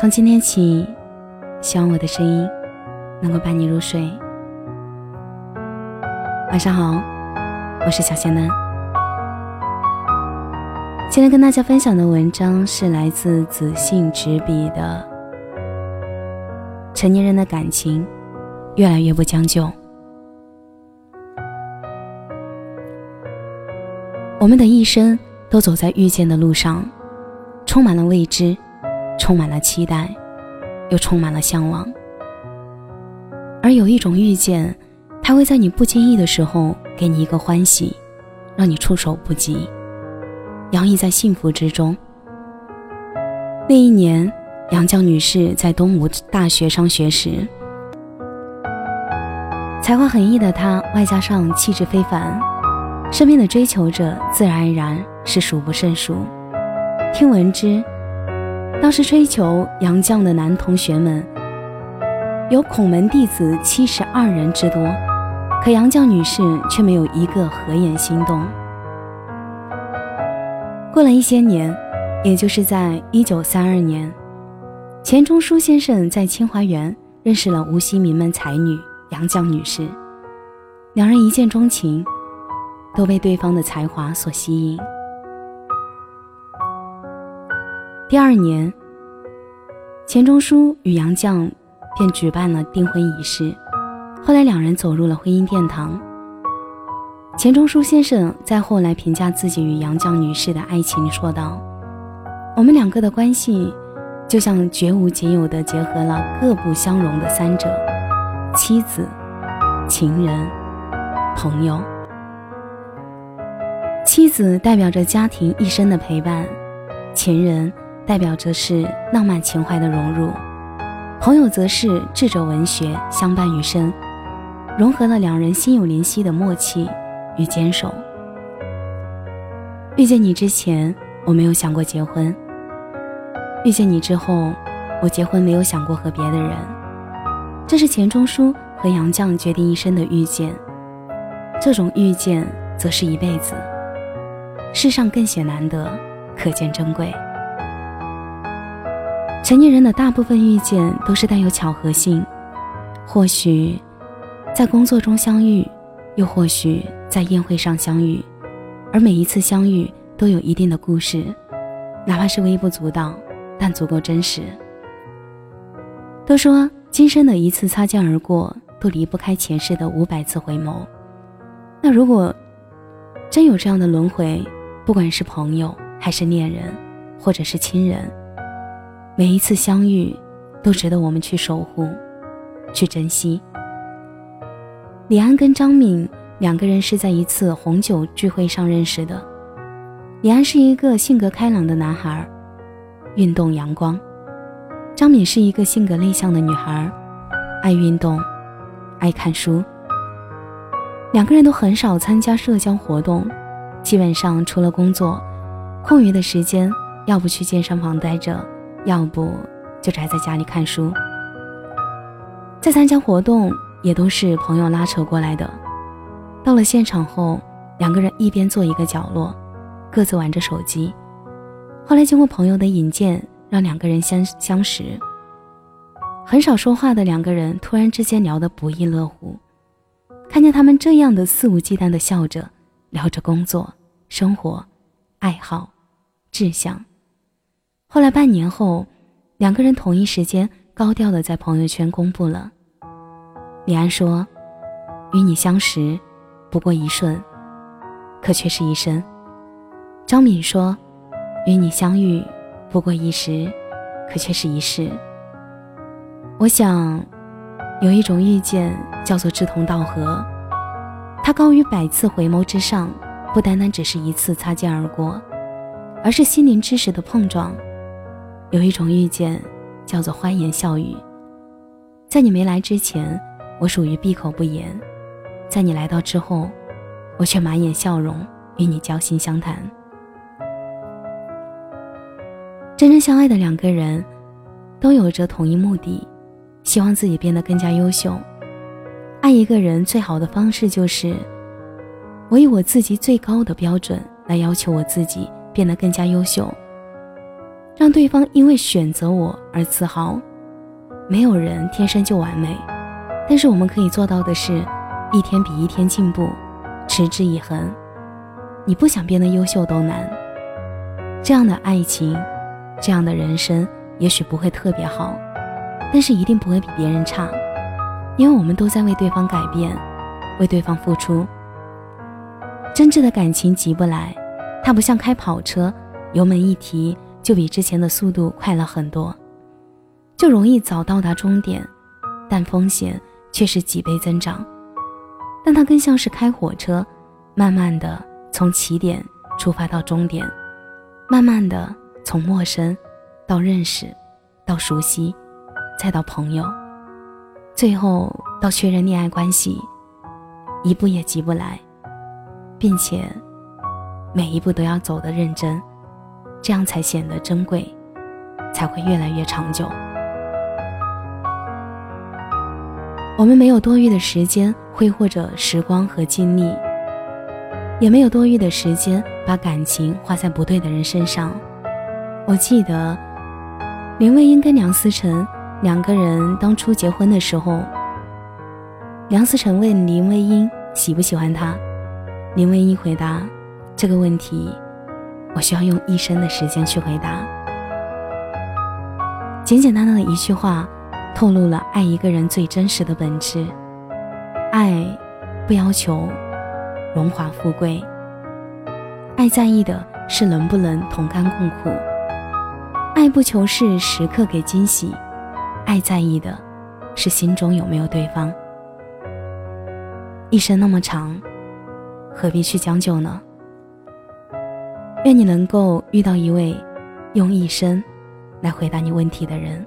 从今天起，希望我的声音能够伴你入睡。晚上好，我是小仙嫩。今天跟大家分享的文章是来自子信执笔的《成年人的感情越来越不将就》。我们的一生都走在遇见的路上，充满了未知，充满了期待，又充满了向往。而有一种遇见，它会在你不经意的时候给你一个欢喜，让你措手不及，洋溢在幸福之中。那一年，杨绛女士在东吴大学上学时，才华横溢的她，外加上气质非凡。身边的追求者自然而然是数不胜数。听闻之，当时追求杨绛的男同学们有孔门弟子七十二人之多，可杨绛女士却没有一个合眼心动。过了一些年，也就是在一九三二年，钱钟书先生在清华园认识了无锡名门才女杨绛女士，两人一见钟情。都被对方的才华所吸引。第二年，钱钟书与杨绛便举办了订婚仪式。后来，两人走入了婚姻殿堂。钱钟书先生在后来评价自己与杨绛女士的爱情，说道：“我们两个的关系，就像绝无仅有的结合了各不相容的三者：妻子、情人、朋友。”妻子代表着家庭一生的陪伴，情人代表着是浪漫情怀的融入，朋友则是智者文学相伴余生，融合了两人心有灵犀的默契与坚守。遇见你之前，我没有想过结婚；遇见你之后，我结婚没有想过和别的人。这是钱钟书和杨绛决定一生的遇见，这种遇见则是一辈子。世上更显难得，可见珍贵。成年人的大部分遇见都是带有巧合性，或许在工作中相遇，又或许在宴会上相遇，而每一次相遇都有一定的故事，哪怕是微不足道，但足够真实。都说今生的一次擦肩而过，都离不开前世的五百次回眸。那如果真有这样的轮回？不管是朋友，还是恋人，或者是亲人，每一次相遇，都值得我们去守护，去珍惜。李安跟张敏两个人是在一次红酒聚会上认识的。李安是一个性格开朗的男孩，运动阳光；张敏是一个性格内向的女孩，爱运动，爱看书。两个人都很少参加社交活动。基本上除了工作，空余的时间，要不去健身房待着，要不就宅在家里看书。在参加活动也都是朋友拉扯过来的。到了现场后，两个人一边坐一个角落，各自玩着手机。后来经过朋友的引荐，让两个人相相识。很少说话的两个人突然之间聊得不亦乐乎。看见他们这样的肆无忌惮的笑着，聊着工作。生活、爱好、志向。后来半年后，两个人同一时间高调的在朋友圈公布了。李安说：“与你相识，不过一瞬，可却是一生。”张敏说：“与你相遇，不过一时，可却是一世。”我想，有一种遇见叫做志同道合，它高于百次回眸之上。不单单只是一次擦肩而过，而是心灵之时的碰撞。有一种遇见，叫做欢言笑语。在你没来之前，我属于闭口不言；在你来到之后，我却满眼笑容与你交心相谈。真正相爱的两个人，都有着同一目的，希望自己变得更加优秀。爱一个人最好的方式就是。我以我自己最高的标准来要求我自己变得更加优秀。让对方因为选择我而自豪。没有人天生就完美，但是我们可以做到的是，一天比一天进步，持之以恒。你不想变得优秀都难。这样的爱情，这样的人生，也许不会特别好，但是一定不会比别人差，因为我们都在为对方改变，为对方付出。真挚的感情急不来，它不像开跑车，油门一提就比之前的速度快了很多，就容易早到达终点，但风险却是几倍增长。但它更像是开火车，慢慢的从起点出发到终点，慢慢的从陌生到认识，到熟悉，再到朋友，最后到确认恋爱关系，一步也急不来。并且，每一步都要走得认真，这样才显得珍贵，才会越来越长久。我们没有多余的时间挥霍着时光和精力，也没有多余的时间把感情花在不对的人身上。我记得林徽因跟梁思成两个人当初结婚的时候，梁思成问林徽因喜不喜欢他。林徽因回答：“这个问题，我需要用一生的时间去回答。”简简单单的一句话，透露了爱一个人最真实的本质。爱，不要求荣华富贵，爱在意的是能不能同甘共苦；爱不求是时刻给惊喜，爱在意的是心中有没有对方。一生那么长。何必去将就呢？愿你能够遇到一位用一生来回答你问题的人。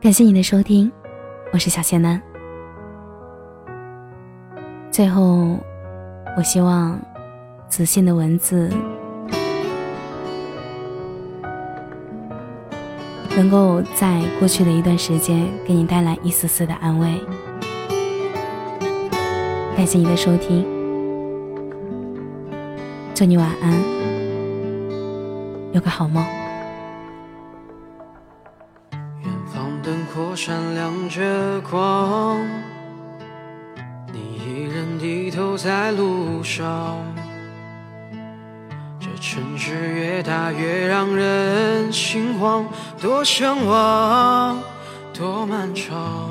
感谢你的收听，我是小仙男。最后，我希望子信的文字。能够在过去的一段时间给你带来一丝丝的安慰。感谢你的收听，祝你晚安，有个好梦。远方灯火闪亮着光，你一人低头在路上。这城市越大越让人心慌，多向往，多漫长。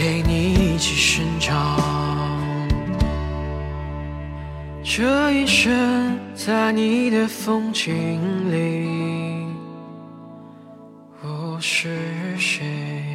陪你一起生长。这一生在你的风景里，我是谁？